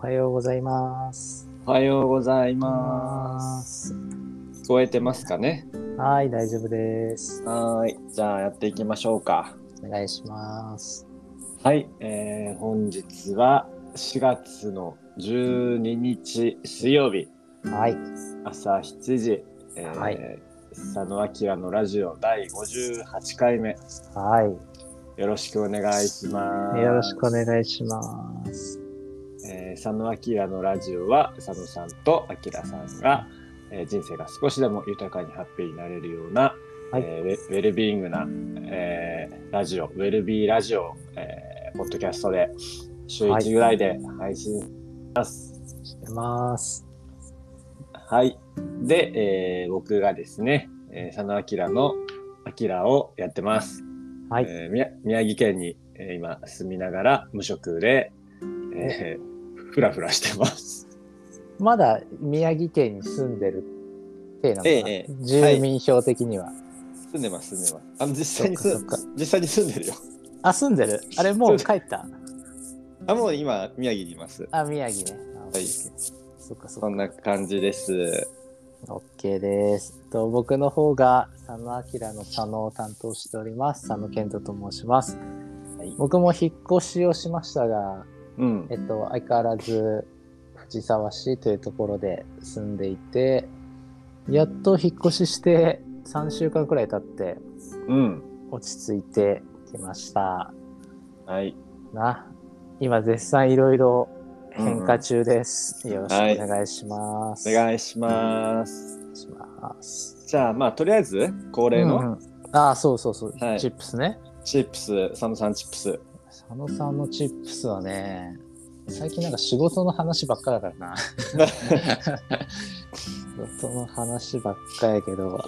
はようございます。おはようございます。す。聞こえてますかね？はい、大丈夫です。はーい。じゃあやっていきましょうか。お願いします。はい。えー、本日は4月の12日水曜日はい、朝7時、えーはい佐野明のラジオ第58回目はよろしくお願いしまい、す。よろしくお願いします。えー佐野明のラジオは佐野さんと明さんが、えー人生が少しでも豊かにハッピーになれるような、はいえーウェルビーイングな、えーラジオウェルビーラジオ、えーポッドキャストで週1ぐらいで配信します。してます。はい、で、えー僕がですね、えー佐野明の明をやってます。はい、えー宮宮城県に、えー今住みながら無職で、えーふらふらしてます。まだ宮城県に住んでる体なのかな、ええええ住民票的には。住んでます住んでます。あの実際に実際に住んでるよ。あ、住んでる？あれ、もう帰った？あもう今宮城にいます。あ、宮城ね。あはいそっかそっか。そんな感じです。OK です。と僕の方が佐野明の佐野を担当しております。佐野健人と申します。はい僕も引っ越しをしましたが、うんえ。っと、相変わらず藤沢市というところで住んでいて、やっと引っ越しして3週間くらい経ってうん。落ち着いてきました。はい。な。今絶賛いろいろ変化中です。よろしくお願いします。お願いします。お願いします。じゃあまあとりあえず恒例のうんうんああ、そうそうそう、はいチップスね。チップス、佐野さんチップス。佐野さんのチップスはね、最近なんか仕事の話ばっかだからな。仕事の話ばっかやけど、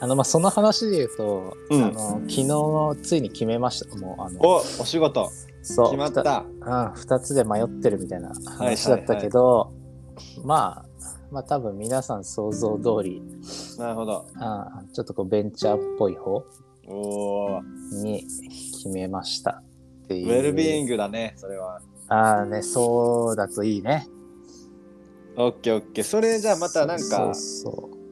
あの、まあ、その話で言うと、うんあの、昨日ついに決めました。もう、あの、お、お仕事そう。決まった。うん、二つで迷ってるみたいな話だったけど、まあ、まあ多分皆さん想像通り、なるほど。あちょっとこうベンチャーっぽい方に決めましたっていう。ウェルビーイングだね、それは。ああね、そうだといいね。オッケーオッケー。それじゃあまたなんか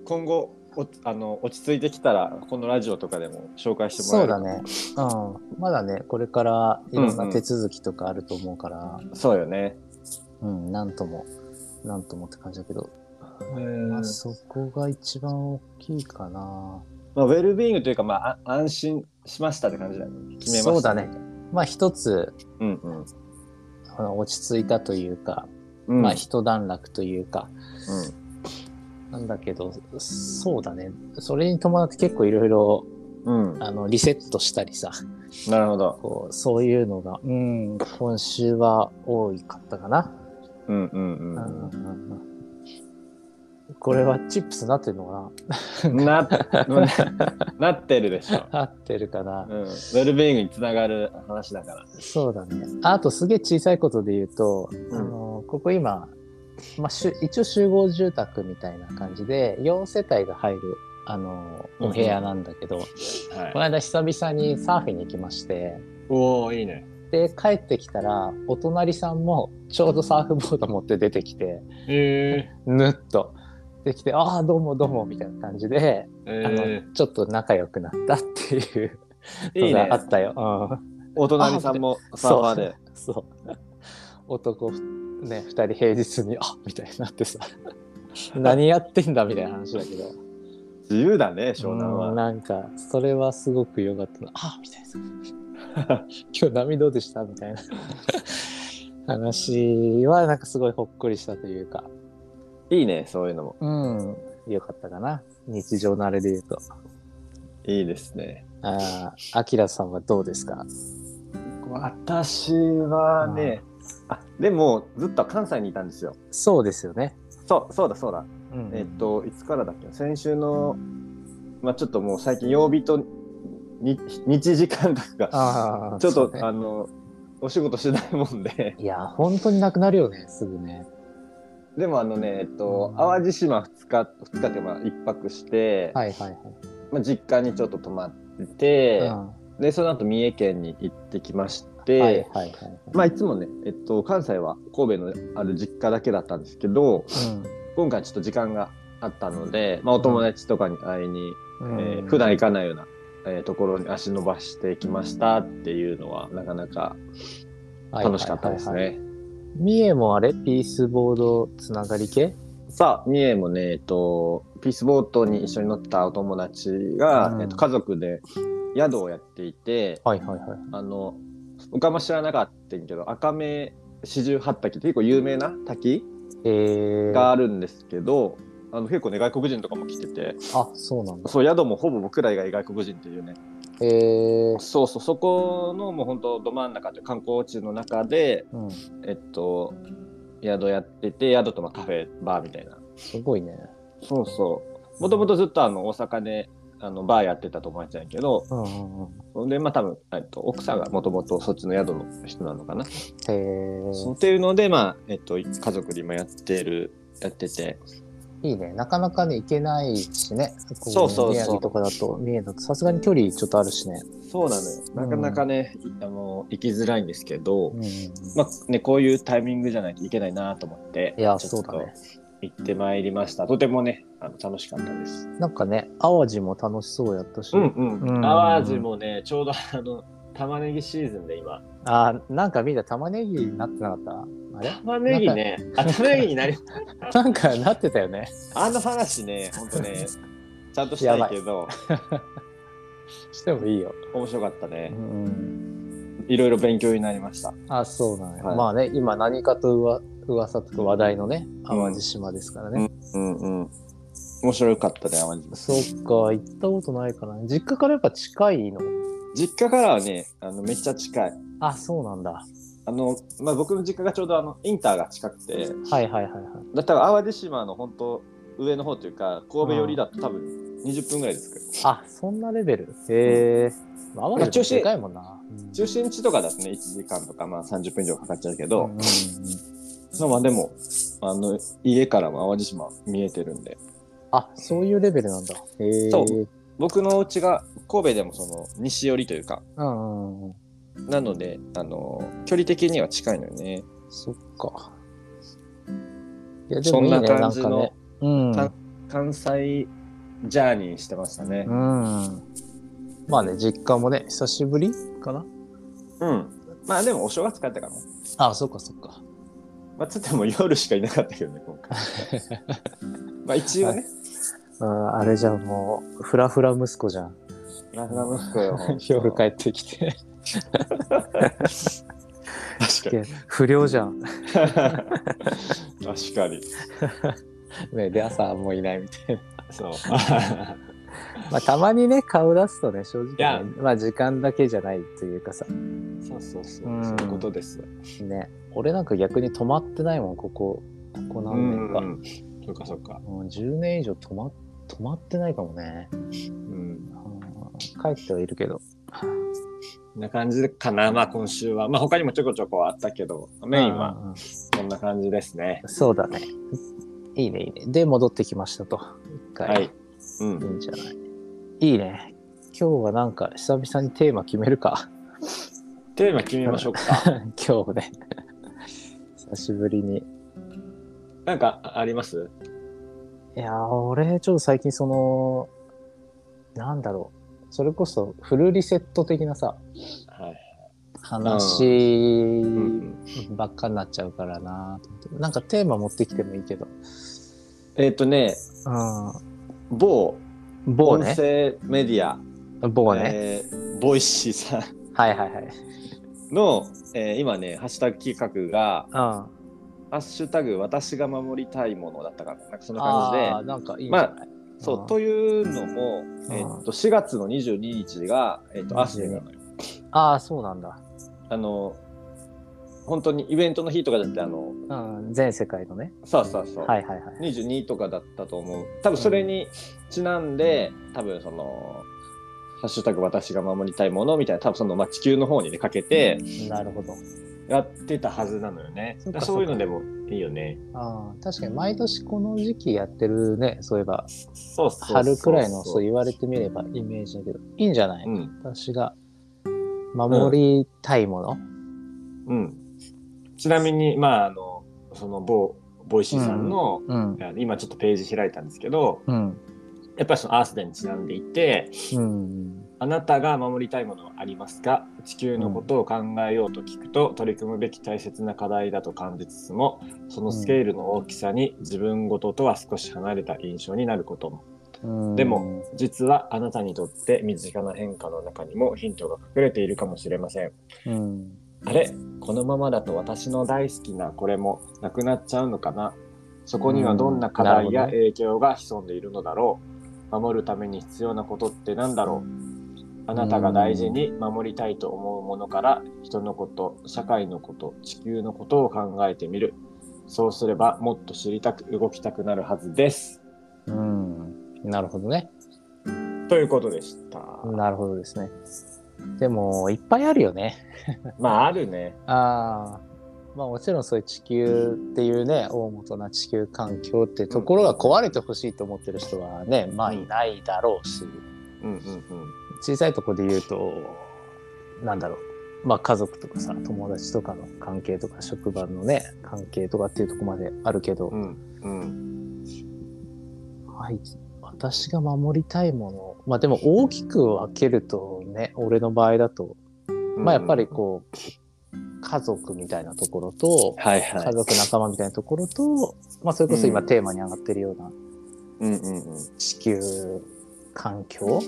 今後おあの落ち着いてきたらこのラジオとかでも紹介うしてもらえるそうだね。うん。まだね、これからいろんな手続きとかあると思うから、そうよね。うん、なんとも、なんともって感じだけど、うんまあ、そこが一番大きいかな。まあ、ウェルビーイングというか、まあ、あ安心しましたって感じだよね。決めました。そうだね。まあ一つ、うんうん。あの落ち着いたというか、うん、まあ一段落というか、うなんだけど、そうだね。それに伴って結構いろいろ。あの、リセットしたりさ、なるほど。こうそういうのが、うん、今週は多かったかな。うんうんうんうんうんこれはチップスなってるのかうん。な、なってるでしょ。な合ってるかな、うん。ウェルビーイングにつながる話だから。そうだね。あとすげえ小さいことで言うと、うんあのここ今、まあ、しゅ一応集合住宅みたいな感じで4世帯が入るあのお部屋なんだけど、はいこの間久々にサーフィンに行きましておおいいね。で帰ってきたらお隣さんもちょうどサーフボード持って出てきてへぬっとできて「ああどうもどうも」みたいな感じで、えあのちょっと仲良くなったっていうのがあ。ったよ。うんお隣さんもサーファーで。そう。男ね、二人平日に、あみたいになってさ、何やってんだみたいな話だけど、自由だね、湘南うんは。なんか、それはすごく良かったな。あみたいな。今日波どうでした？みたいな話は、なんかすごいほっこりしたというか、いいね、そういうのも。うん、良かったかな。日常のあれで言うと。いいですね。ああ、アキラさんはどうですか？私はね、あでもずっと関西にいたんですよ。そうですよね。そうそうだそうだ。うんえっといつからだっけ？先週のまあちょっともう最近曜日とに日時間覚がああ、ちょっと、そうねあのお仕事しないもんでいや、本当になくなるよね、すぐね。でもあのねえっとうん淡路島2日2日ってまあ一泊して、はいはいはい。まあ、実家にちょっと泊まってて、うんでその後三重県に行ってきまして、はいはいはい。まあいつもね、えっと、関西は神戸のある実家だけだったんですけど今回ちょっと時間があったので、まあ、お友達とかに会いに、うん。えー普段行かないような、えーところに足伸ばしてきましたっていうのはなかなか楽しかったですね。はいはいはいはい。三重もあれ？ピースボードつながり系？さあ三重もね、えっと、ピースボートに一緒に乗ったお友達が、うん。えっと、家族で宿をやっていてはいはいはい。あの僕あんま知らなかったけど赤目四十八滝って結構有名な滝えー、があるんですけど、あの結構ね外国人とかも来てて。あ、そうなんだ。そう宿もほぼ僕ら以外外国人っていうねえー、そうそうそこのもう本当ど真ん中で観光地の中でうん。えっと宿やってて宿とまあカフェバーみたいな。すごいね。そうそう。もともとずっとあの大阪であのバーやってた友達なんやけどうんうんでまあ多分、えっと、奥さんがもともとそっちの宿の人なのかな、へえそうっていうのでまあえっと家族で今やってるやってていいね。なかなかね、行けないしね。こそうそうそう宮城とかだと、三重だとさすがに距離ちょっとあるしね。そうなのよなかなかね、いあの行きづらいんですけど、うんうんうん。まあね、こういうタイミングじゃないといけないなと思って、いや、ちょっとそうだね。行ってまいりました。とてもね、あの楽しかったです。なんかね、淡路も楽しそうやったし。うんうん。うん淡路もね、ちょうどあの、玉ねぎシーズンで今。あー、なんか見た玉ねぎになってなかった？あれ玉ねぎね、あ、玉ねぎになり、なんかなってたよね。あの話ね、ほんとね、ちゃんとしたいけど、してもいいよ。面白かったうね。ん。いろいろ勉強になりました。あ、そうなんや。はいまあね、今何かとうわ噂とか話題のね、淡路島ですからね。うんうん。面白かったね、淡路島。そっか、行ったことないからね。実家からやっぱ近いの？実家からはね、あのめっちゃ近い。あ、そうなんだ。あの、まあ、僕の実家がちょうどあのインターが近くて、はいはいはいはい。だったら淡路島の本当上の方というか神戸寄りだと多分20分ぐらいですかあ、そんなレベル？へえ。まあ、淡路調子でかいもんな。うん中心地とかだとね1時間とかまあ30分以上かかっちゃうけど、うんうんうんまあまあでもあの家からも淡路島見えてるんであ、そういうレベルなんだ。へえ。そう僕のお家が神戸でもその西寄りというかうんうんうん。なのであの距離的には近いのよねそっか。いや、でそんなもいいね、な感じのんかね。うん。か関西ジャーニーしてましたねうん。まあね、実家もね、久しぶりかなうんまあでもお正月帰ったからねあ、そっかそっか。まあつっても夜しかいなかったけどね今回 まあ一応ねうん、あれじゃん、もう、フラフラ息子じゃん。ラフラ息子よ 夜帰ってきて。確かに不良じゃん。確かに。ね、で、朝はもういないみたいな。そう。まあ、たまにね、顔出すとね、正直、やね、まあ、時間だけじゃないというかさ、そうそうそう。うんそういうことです。ね、俺なんか逆に止まってないもん、ここ、ここ何年か。うそうかそうか。もう10年以上止ま止まってないかもね。うん。うん帰ってはいるけど。な感じかな。まあ今週は。まあ他にもちょこちょこあったけど、メインはうんな感じですね。そうだね。いいね、いいね。で、戻ってきましたと。一回。はい。うん。いいんじゃない？いいね。今日はなんか久々にテーマ決めるか。テーマ決めましょうか。今日ね。久しぶりに。なんかあります？いやー、俺、ちょっと最近その、なんだろう。それこそフルリセット的なさ、はい。話うんばっかになっちゃうからなと思ってなんかテーマ持ってきてもいいけど。えっとね、う某ん。某ね。音声メディア、某ね。えーボイシーさんはいはいはい。の、えー今ね、ハッシュタグ企画が、うん。ハッシュタグ私が守りたいものだったかな。なんかそんな感じで。あーなんかいいんじゃない、そう、んというのも、えっと4月の22日が、えっと、アスネなのよ。ああ、そうなんだ。あの、本当にイベントの日とかだって、あの、うん。全世界のね。そうそうそう、はいはいはい。22とかだったと思う。多分それにちなんで、多分その、ハッシュタグ私が守りたいものみたいな、多分その、まあ、地球の方にね、かけてなるほど。やってたはずなのよね。そういうのでもいいよね。ああ、確かに毎年この時期やってるね。そういえば、そうそう春くらいのそう言われてみればイメージだけど、いいんじゃない、うん。私が守りたいもの、うん。ちなみに、まあ、あの、その某、ボイシーさんの、うん。今ちょっとページ開いたんですけど、うん。やっぱりそのアースデーにちなんでいて、うんあなたが守りたいものはありますか？地球のことを考えようと聞くと、取り組むべき大切な課題だと感じつつも、そのスケールの大きさに自分ごととは少し離れた印象になることも。うん。でも、実はあなたにとって身近な変化の中にもヒントが隠れているかもしれません。うん。あれ？このままだと私の大好きなこれもなくなっちゃうのかな？そこにはどんな課題や影響が潜んでいるのだろう、守るために必要なことって何だろう？あなたが大事に守りたいと思うものから人のこと、社会のこと、地球のことを考えてみる。そうすればもっと知りたく動きたくなるはずです。うんなるほどね。ということでした。なるほどですね。でも、いっぱいあるよね。まああるね。ああ。まあもちろんそういう地球っていうね、大元な地球環境ってところが壊れてほしいと思ってる人はね、まあいないだろうし、うんうん小さいところで言うと、なんだろう。まあ家族とかさ、友達とかの関係とか、職場のね、関係とかっていうところまであるけど、うん。うんうん。はい、私が守りたいもの、まあでも大きく分けるとね、俺の場合だと、まあやっぱりこう、家族みたいなところと、はいはい。家族仲間みたいなところと、まあそれこそ今うんテーマに上がってるようなうんうんうん。地球環境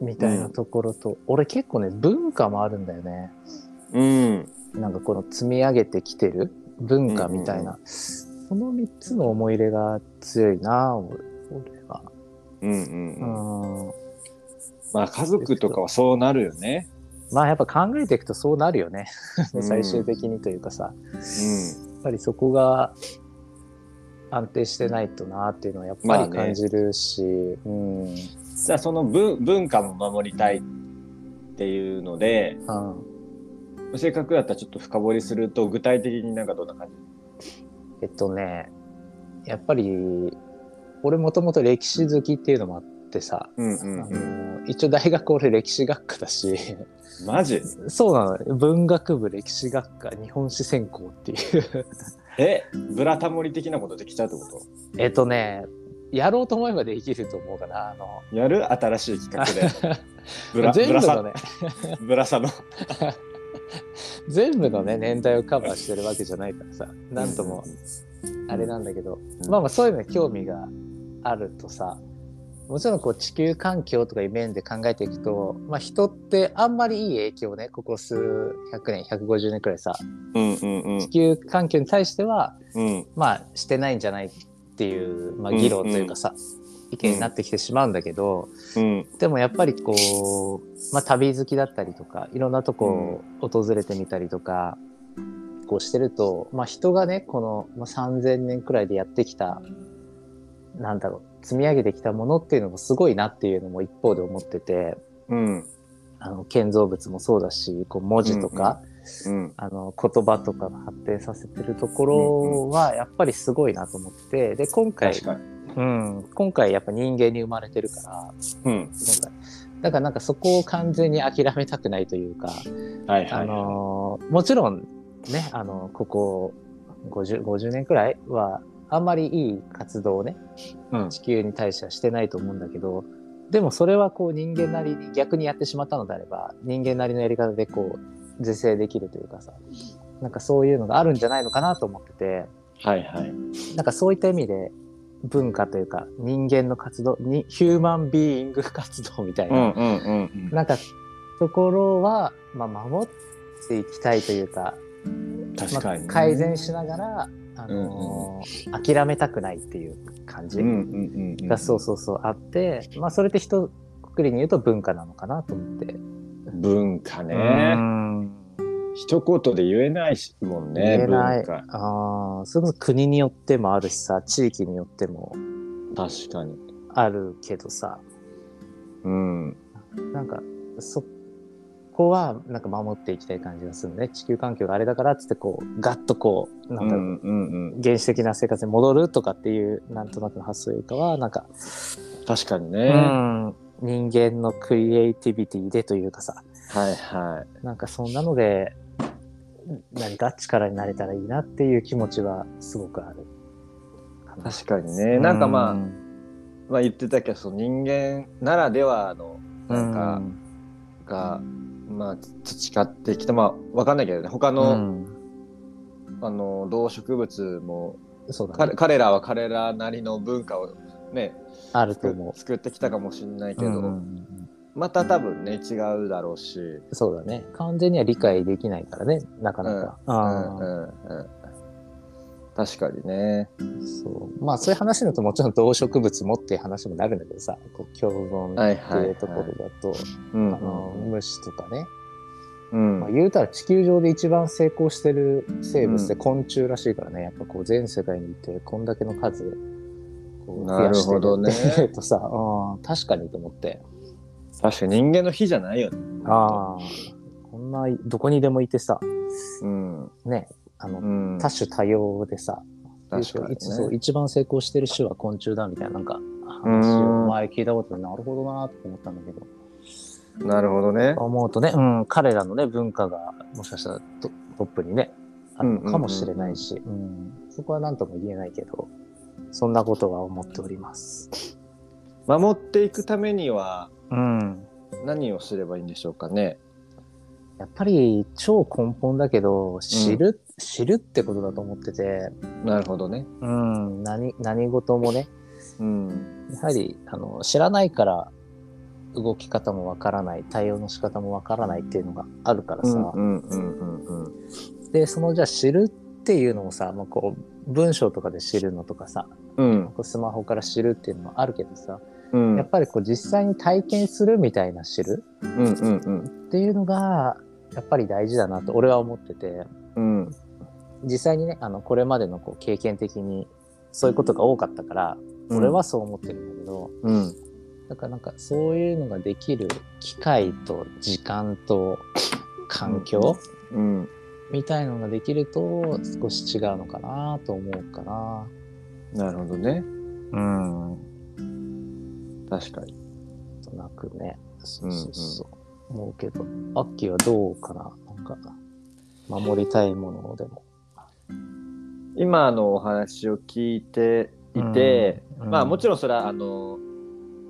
みたいなところと、俺結構ね、文化もあるんだよね。うん。なんかこの積み上げてきてる文化みたいな、その3つの思い入れが強いな、俺俺は。うんうんううん。んまあ家族とかはそうなるよね。まあやっぱ考えていくとそうなるよね。うん最終的にというかさ、やうん。っぱりそこが安定してないとなっていうのはやっぱり感じるし、うん。じゃあその文文化も守りたいっていうので、うん、せっかくだったらちょっと深掘りすると具体的になんかどんな感じ？えっとね、やっぱり俺もともと歴史好きっていうのもあってさ、うんうあんうん。の一応大学俺歴史学科だし、マジ？そうなのよ。文学部歴史学科日本史専攻っていう。え？ブラタモリ的なことできちゃうってこえっとねやろうと思えばできると思うかなあの。とやる新しい企画で。ブラ全部のね。ブラサの。全部のね年代をカバーしてるわけじゃないからさなんともあれなんだけど、うんまあまあそういうのに興味があるとさもちろんこう地球環境とかいう面で考えていくと、まあ、人ってあんまりいい影響をねここ数百年150年くらいさ。うんうんうん。地球環境に対してはうん。まあしてないんじゃないっていう、まあ、議論というかさ、意見になってきてしまうんだけど、うん。でもやっぱりこう、まあ、旅好きだったりとかいろんなとこを訪れてみたりとか、こうしてると、まあ、人がねこの、まあ、3,000年くらいでやってきたなんだろう積み上げてきたものっていうのもすごいなっていうのも一方で思っててうん。あの建造物もそうだしこう文字とか、うんあの言葉とかが発展させてるところはやっぱりすごいなと思ってで今回。うん、今回やっぱ人間に生まれてるからうん。なんかだからなんかそこを完全に諦めたくないというか、あはいはい。のーもちろんねあのここ 50, 50年くらいはあんまりいい活動をねうん地球に対してはしてないと思うんだけどでもそれはこう人間なりに逆にやってしまったのであれば人間なりのやり方でこう是正できるというかさなんかそういうのがあるんじゃないのかなと思っててはいはい。なんかそういった意味で文化というか人間の活動にヒューマンビーイング活動みたいな、うんうんうんうん。なんかところは、まあ、守っていきたいというか、確かにね。まあ、改善しながら、あのー諦めたくないっていう感じうんうんうんうん。がそうそうそうあって、まあそれって一括りに言うと文化なのかなと思って。文化うね。ん一言で言えないしもんね、文化。ああそれこそ国によってもあるしさ地域によっても確かに。あるけどさうん。なんかそこはなんか守っていきたい感じがするね地球環境があれだからっつってこうガッとこうなんだろう、うんうんうん。原始的な生活に戻るとかっていうなんとなくの発想よりかはなんか、確かにうね。ん、人間のクリエイティビティでというかさはいはい。なんかそんなので何か力になれたらいいなっていう気持ちはすごくあるかな。確かにね。なんかまあ、うんまあ言ってたけど、その人間ならではの、なんか、が、まあ培ってきた、まあわかんないけどね、他うの、んあの、動植物も、そうだね彼彼らは彼らなりの文化をね、あると作思作ってきたかもしれないけう。ど、うんうんうん。また多分ね、違うだろうし、そうだね。完全には理解できないからね、なかなか。うん。あうんうん。確かにね。ーそう。まあそういう話だともちろん動植物もっていう話もなるんだけどさ、こう共存はいってはい。いうところだと、虫とかね、うん。まあ、言うたら地球上で一番成功してる生物って昆虫らしいからね、やっぱこう全世界にいてこんだけの数こう増やしてる。なるほどね。っていうとさ、うん確かにと思って、確かに人間の火じゃないよね。ああ、こんなどこにでもいてさ、うん。ね、あの、うん。多種多様でさ、確かにいつそうね。一番成功してる種は昆虫だみたいななんか話うん。を前聞いたことでなるほどなと思ったんだけど。なるほどね。思うとね、うん、彼らのね文化がもしかしたらトトップにねあるのかもしれないし、うんそこは何とも言えないけどそんなことは思っております。守っていくためにはうん、何をすればいいんでしょうかね。やっぱり超根本だけど知る、知るってことだと思ってて、なるほどね。うん、何何事もねうん。やはりあの知らないから動き方もわからない対応の仕方もわからないっていうのがあるからさ、うんうんうんうんうん。でそのじゃあ知るっていうのもさ、まあ、こう文章とかで知るのとかさうん。スマホから知るっていうのもあるけどさ、うん。やっぱりこう実際に体験するみたいな知るうんうんうん。っていうのがやっぱり大事だなと俺は思ってて。うん。実際にねあのこれまでのこう経験的にそういうことが多かったから、俺はそう思ってるんだけど、うん。だからなんかそういうのができる機会と時間と環境うんみたいのができると少し違うのかなと思うかな。なるほどねうん。確かにとなくね。そうそうそう。思うけど、アッキーはどうかななんか、守りたいものでも。今のお話を聞いていて、うんまあもちろんそれはあの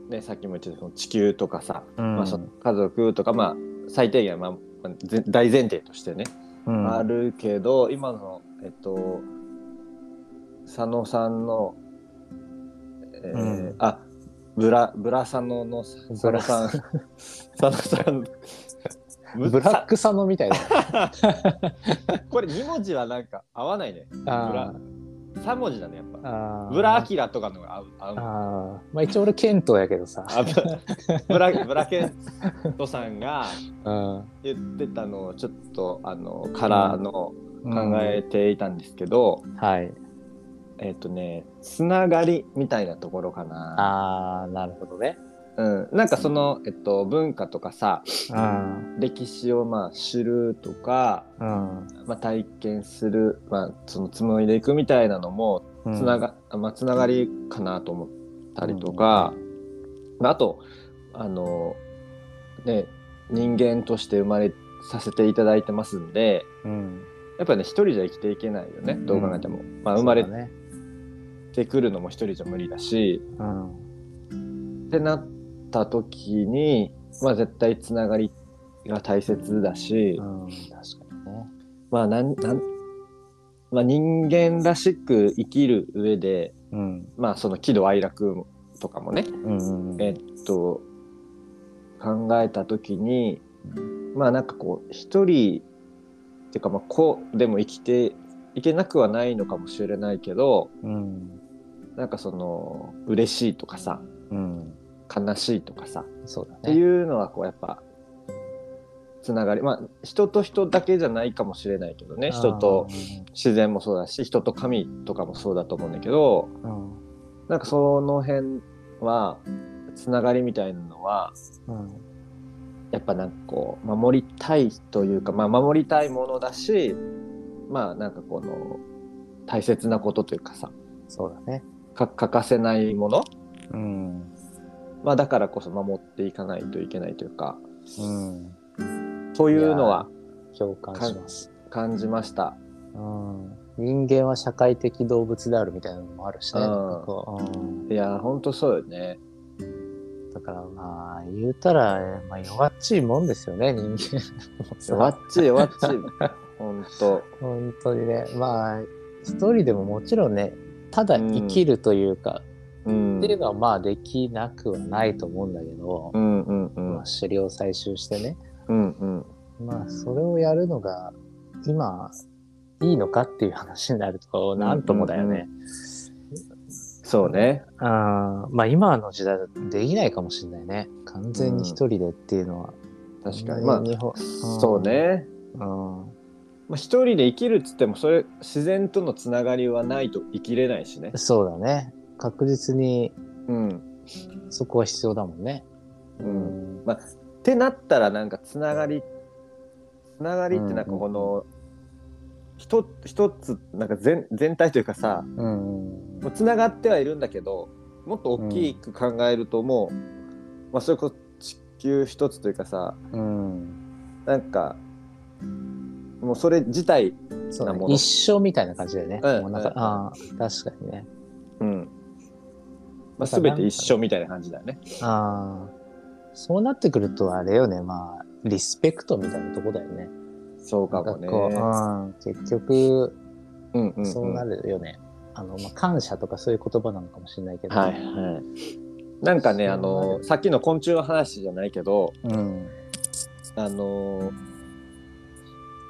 ねさっきも言ってたその地球とかさ、うんまあ、その家族とかまあ最低限は、まあ、ぜ大前提としてね、うんあるけど今のえっと佐野さんの、えーうん。あブラブラ佐野の佐野さん。佐野さん。ブラ ックサノみたいな。これ2文字はなんか合わないね。あ3文字だねやっーぱ。ブラアキラとかのが合う合うああ。まあ一応俺、ケントやけどさ。あブブラブラケントさんが うん。言ってたのをちょっとあのからの考うんえていたんですけど、はい。えっ、とねつながりみたいなところかな。ああ、なるほどね。うん、なんかその、えっと、文化とかさうん。歴史をまあ知るとか、うん。まあ、体験する、まあ、その紡いでいくみたいなのもうんつなが,、まあ、つながりかなと思ったりとか、まあ、あとあのね人間として生まれさせていただいてますんでうん。やっぱね一人じゃ生きていけないよねどう考えても、まあ、生まれ。てくるのも一人じゃ無理だしうん。ってなった時に、まあ、絶対つながりが大切だし、うん。確かにね。まあなんなんまあ、人間らしく生きる上で、うん。まあ、その喜怒哀楽とかもね、うん。うん。えっと考えた時にまあなんかこう一人っていうかまあこうでも生きていけなくはないのかもしれないけどうん。なんかその嬉しいとかさうん。悲しいとかさそうだね。っていうのはこうやっぱつながりまあ人と人だけじゃないかもしれないけどね人と自然もそうだし人と神とかもそうだと思うんだけど。うん。なんかその辺はつながりみたいなのはうん。やっぱなんかこう守りたいというかまあ守りたいものだしまあなんかこの大切なことというかさそうだね。か欠かせないものうん。まあ、だからこそ守っていかないといけないというかうん。そういうのは共感します。感じました。うん。人間は社会的動物であるみたいなのもあるしね。うんいやほんとそうよね。だからまあ、言うたら、まあ、弱っちいもんですよね、人間。弱っちい弱っちい。ほんと。本当にね。まあ、一人でももちろんね、ただ生きるというか、うんっていうのはまあできなくはないと思うんだけど、うんうんうんまあ、狩猟採集してね。うんうんまあ、それをやるのが、今、いいのかっていう話になると、なんともだよね。そうね。あーまあ、今の時代だとできないかもしれないね。完全に一人でっていうのは。確かに。まあ日本そう。ね。うん。まあ、一人で生きるっつってもそれ自然とのつながりはないと生きれないしね。そうだね。確実にうん。そこは必要だもんね。うんってなったらなんかつながりつながりってなんかこの一一つなんか全全体というかさうん。うん。もうつながってはいるんだけどもっと大きく考えるともう、まあ、それこそ地球一つというかさうん。なんかもうそれ自体、なもの一緒みたいな感じだよね。うんもうなんかうんあー確かにね。うんまあ、全て一緒みたいな感じだよね。ああ。そうなってくると、あれよね。まあ、リスペクトみたいなとこだよね。そうかもね。結局、うんうんうんそうなるよね。あの、まあ、感謝とかそういう言葉なのかもしれないけど。はいはい。なんかねあのさっきの昆虫の話じゃないけどうん。あの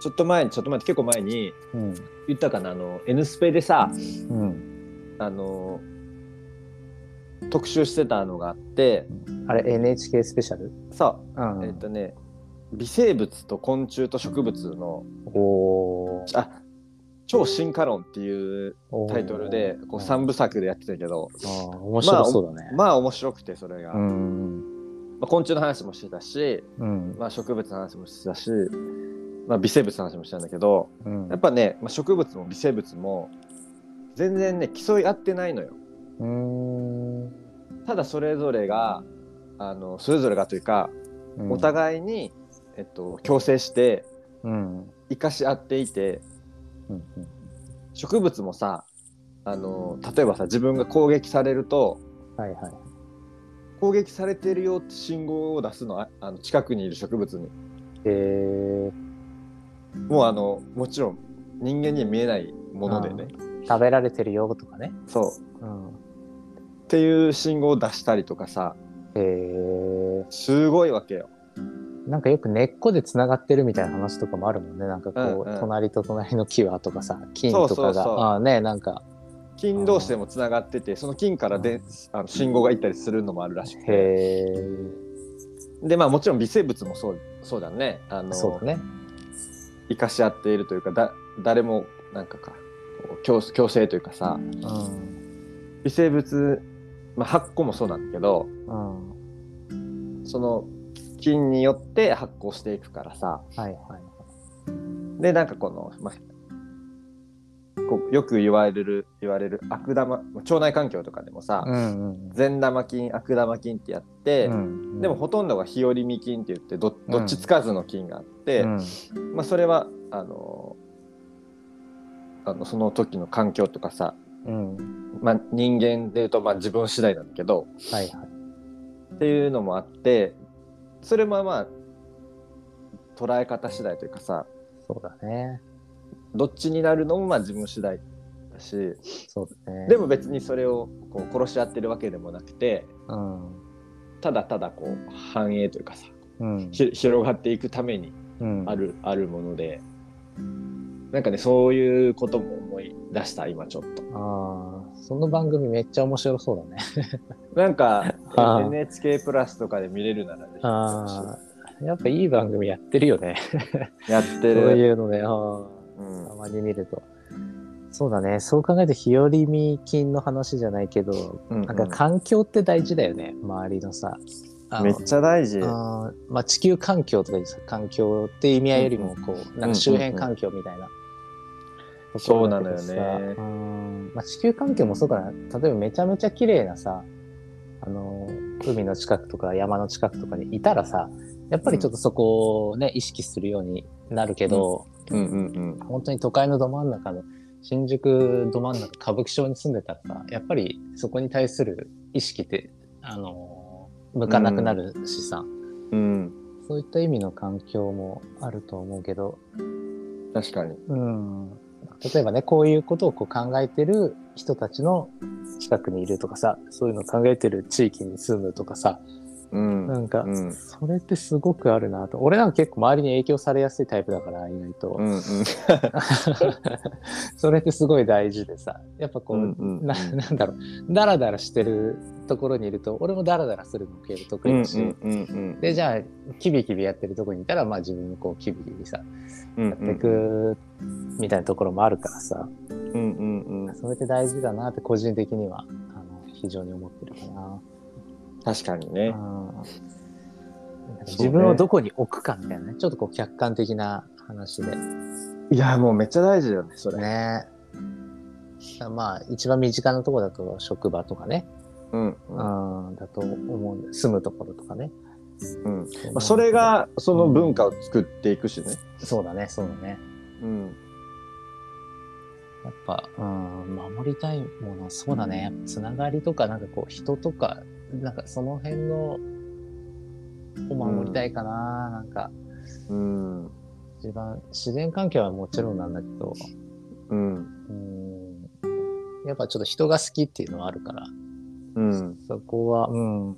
ちょっと前にちょっと前結構前にうん。言ったかな？あの N スペでさうん。あの特集してたのがあってあれ、NHK スペシャル？さうん。えっとね微生物と昆虫と植物のおーあ超進化論っていうタイトルでこううん3部作でやってたけどあー面白そうだね。まあ面白くてそれが、うまん。あ、昆虫の話もしてたし、うん。まあ、植物の話もしてたし、まあ、微生物の話もしたんだけどうんやっぱね、まあ、植物も微生物も全然ね競い合ってないのよ。うーん。ただそれぞれがあのそれぞれがというか、うんお互いに、えっと、共生してうん。生かし合っていてうん。植物もさあの例えばさ自分が攻撃されるとはいはい。攻撃されてるよって信号を出すのはあの近くにいる植物にえもうあのもちろん人間には見えないものでねー、食べられてるよとかね。そううん。っていう信号を出したりとかさえー、すごいわけよ。なんかよく根っこでつながってるみたいな話とかもあるもんね。なんかこう、うんうん隣と隣の木はとかさ、金とかが。そああね、なんか、菌同士でもつながっててその菌からであの信号が行ったりするのもあるらしくてへえ、でまあもちろん微生物もそうそうだねあのそうだね。生かし合っているというかだ誰もなんかかこう共共生というかさうん。微生物、まあ、発酵もそうなんだけどうん。その菌によって発酵していくからさはいはい。でなんかこの、まあ、こうよく言われる言われる悪玉腸内環境とかでもさ、うんうん善玉菌悪玉菌ってやって、うん。でもほとんどが日和見菌って言ってどどっちつかずの菌があって、うん、まあ、それはあのあのその時の環境とかさ、うん。まあ、人間でいうとまあ自分次第なんだけどはいはい。っていうのもあってそれもまあ捉え方次第というかさそうだね。どっちになるのもまあ自分次第だしそうだね。でも別にそれをこう殺し合ってるわけでもなくてうん。ただただこう繁栄というかさうん。ひ広がっていくためにうん、ある、あるものでなんかねそういうことも出した今ちょっと。ああ、その番組めっちゃ面白そうだね。なんか NHK プラスとかで見れるならああ、やっぱいい番組やってるよね。やってそうるいうのね、あうん。あたまに見ると。そうだね。そう考えると日和見菌の話じゃないけど、うんうん。なんか環境って大事だよね。周りのさ。めっちゃ大事。まあ、地球環境とか環境っていう意味合いよりもこう、なんか周辺環境みたいな、そうなのよねところだけどさうん。まあ、地球環境もそうかな。例えばめちゃめちゃ綺麗なさあの海の近くとか山の近くとかにいたらさやっぱりちょっとそこをね、意識するようになるけど、うんうんうん。本当に都会のど真ん中の新宿ど真ん中歌舞伎町に住んでたらさやっぱりそこに対する意識ってあの向かなくなるしさ、うん。そういった意味の環境もあると思うけど、確かに。うん、例えばねこういうことをこう考えてる人たちの近くにいるとかさそういうのを考えてる地域に住むとかさうん。なんか、うん。それってすごくあるなと俺なんか結構周りに影響されやすいタイプだから意外と、うんうん。それってすごい大事でさやっぱこう、うんななんだろうダラダラしてるところにいると俺もダラダラするの結構得意だし、うんうんでじゃあキビキビやってるところにいたらまあ自分もこうキビキビさうん。やっていくみたいなところもあるからさ、うんうんうん。それって大事だなって個人的にはあの非常に思ってるかな。確かにね。うん自分をどこに置くかみたいなねちょっとこう客観的な話でいや、もうめっちゃ大事だよね、それ。ねまあ一番身近なところだと職場とかね、うん。うん、だと思う住むところとかね、うん。まあ、それが、その文化を作っていくしね。そうだねそうだねうん。やっぱ、うん、守りたいものそうだねつながりとかなんかこう人とかなんかその辺のを守りたいかな、なんかうん。一番自然環境はもちろんなんだけど、うん。うん、やっぱちょっと人が好きっていうのはあるから、うん。そこは、うん、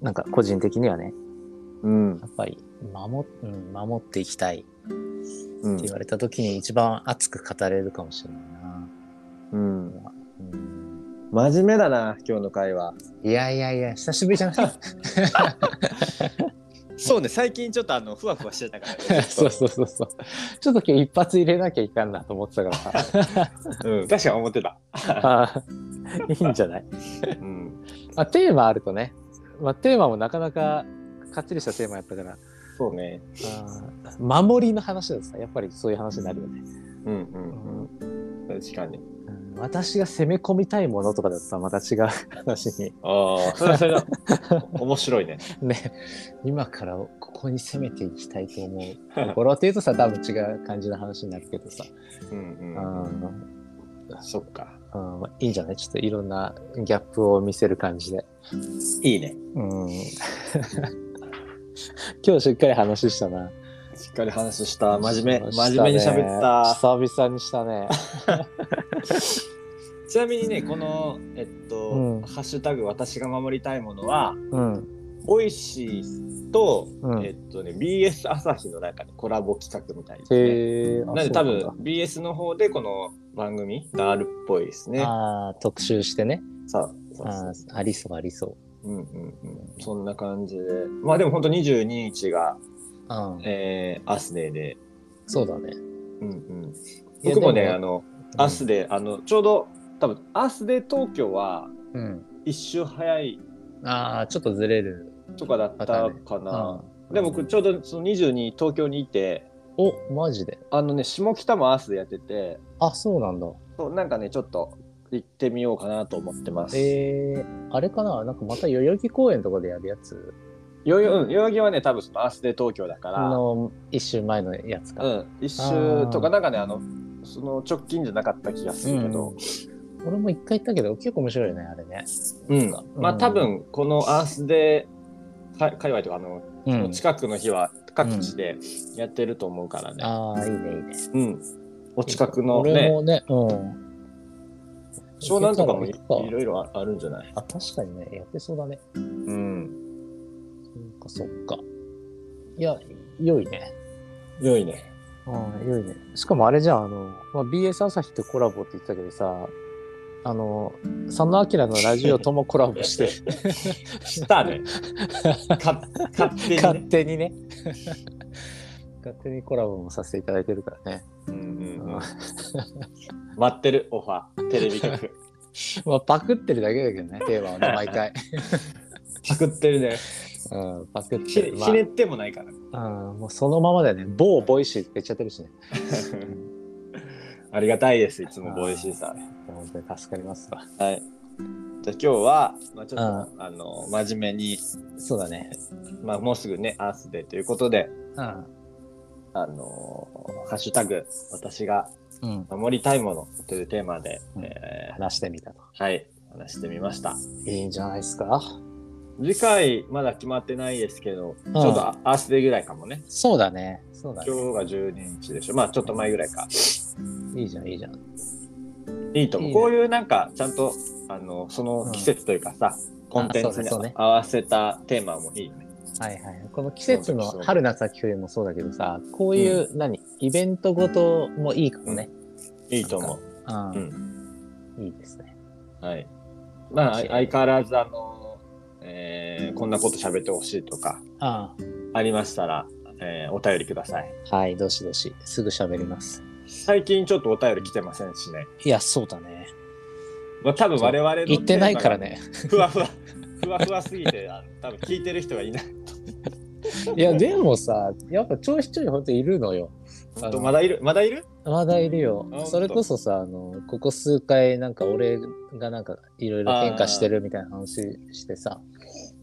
なんか個人的にはね、うん。やっぱり守,、うん、守っていきたいってうん言われた時に一番熱く語れるかもしれないな。うん。うん、真面目だな、今日の会話。いやいやいや、久しぶりじゃない？そうね、最近ちょっとあの、ふわふわしてたから、そうそうそうそう。ちょっと今日一発入れなきゃいかんなと思ってたからさ。うん、確かに思ってた。いいんじゃない、うん。まあ、テーマあるとね、まあ、テーマもなかなかかっちりしたテーマやったから、そうね。あー守りの話だとさ、やっぱりそういう話になるよね。うんうんうん。確かに。うん私が攻め込みたいものとかだったらまた違う話に。ああ、それはそれは 面白いね。ね、今からここに攻めていきたいと思うところっていうとさ、多分違う感じの話になるけどさ。うんううん。んそっか。うんまあいいんじゃない？ちょっといろんなギャップを見せる感じで。いいね。うん。今日しっかり話したな。しっかり話した。真面目。真面目に喋った。久々にしたね。ちなみにね、この、えっと、うんハッシュタグ私が守りたいものは、うん。ボイシーと、うんえっとね、BS 朝日の中でコラボ企画みたいですね。へえ。なんで多分そう BS の方でこの番組があるっぽいですね。ああ、特集してね。さあ、そうあそうーありそう、ありそうんうんうん。そんな感じで。まあでも本当22日が、う。うん。えー、アースデーで。そうだね。うんうん。僕もね、でもあの、アースデー、あの、ちょうど、多分アースデー東京はうん。一週早いああ、ちょっとずれる。とかだったかな。うんでも僕ちょうどその22東京にいて、お、マジで？あのね、下北もアースデーやってて、あ、そうなんだ。そうなんかね、ちょっと行ってみようかなと思ってます。えー、あれかな？なんかまた代々木公園とかでやるやつ？よよ、うん、代々木はね、多分そのアースデー東京だから、の一週前のやつか。うん、一周とかなんかね、あの、その直近じゃなかった気がするけど、俺も一回行ったけど結構面白いよね、あれね。うん、まあうん多分このアースデーか界隈とかあの、うん。近くの日は各地でやってると思うからね。ああ、いいね、いいね。うん。お近くの俺ね、もね、うん。湘南とかもいろいろああるんじゃない？あ、確かにね、やってそうだね。うん。そっか、そっか。いや、良いね。良いね。うん、良いね。しかもあれじゃん、あの、まあ、BS 朝日とコラボって言ってたけどさ、あの、佐野明のラジオともコラボして、したね。か勝手に、勝ね。手にね。勝手にコラボもさせていただいてるからね。うんうんううんん、待ってるオファー、テレビ局。まあ、パクってるだけだけどね、テーマをね、毎回。パクってるね。うん、パクってる。ひひねってもないから。まあ、うん、もうそのままだよね。某ボイシーって言っちゃってるしね。ありがたいです、いつもボイシーさん。本当に助かりますわ。はい。じゃあ今日は、まあ、ちょっと、あの真面目に、そうだね。まあ、もうすぐねアースデーということでうん。あのハッシュタグ私がうん。守りたいものというテーマで、うんえ話してみたと。ーはい話してみましたいいんじゃないですか。次回まだ決まってないですけど、んちょうどアアースデーぐらいかもねそうだね。そうだね。今日が12日でしょまあちょっと前ぐらいかいいじゃん、いいじゃん。いいと思ういいねこういうなんかちゃんとあのその季節というかさ、コンテンツに合わせたテーマもいいよねはいはい。この季節の春夏秋冬もそうだけどさ、こういう、何？イベントごともいいかもね。いいと思ううん。うんいいですね。はい。まあ、相変わらず、あの、えーこんなこと喋ってほしいとか、あありましたら、えーお便りください。あはい、どしどし。すぐ喋ります。最近ちょっとお便り来てませんしね。いや、そうだね。まあ、多分我々の言ってないからね。テーマが。ふわふわ、ふわふわすぎて、あの多分聞いてる人がいない。いや、でもさ、やっぱちょいちょいほんといるのよ。本当まだいる？まだいる？まだいるよあ。それこそさ、あの、ここ数回、なんか俺がなんかいろいろ変化してるみたいな話してさ、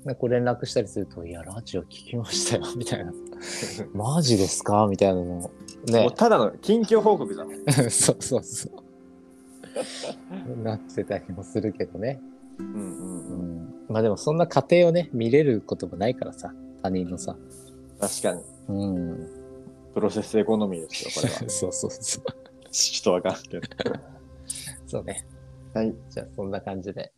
なんか連絡したりすると、いや、ラジオ聞きましたよ、みたいな。マジですか？みたいなのも。もねう。ただの近況報告じゃん。そうそうそう。なってたりもするけどね。うんうんううん。ん。まあでもそんな過程をね、見れることもないからさ、他人のさ。確かに。うん。プロセスエコノミーですよ、これは。そうそうそう。ちょっとわかんないけど。そうね。はい。じゃあそんな感じで。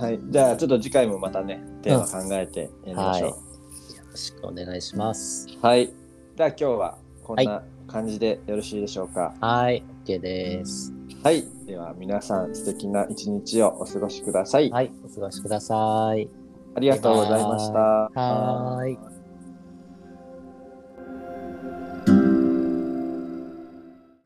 はい。じゃあ、ちょっと次回もまたね、テーマ考えてやりましょう。はい。よろしくお願いします。はい。では今日はこんな感じでよろしいでしょうか？はい。OK です。はい。では皆さん素敵な一日をお過ごしください。はい。お過ごしください。ありがとうございました。はーい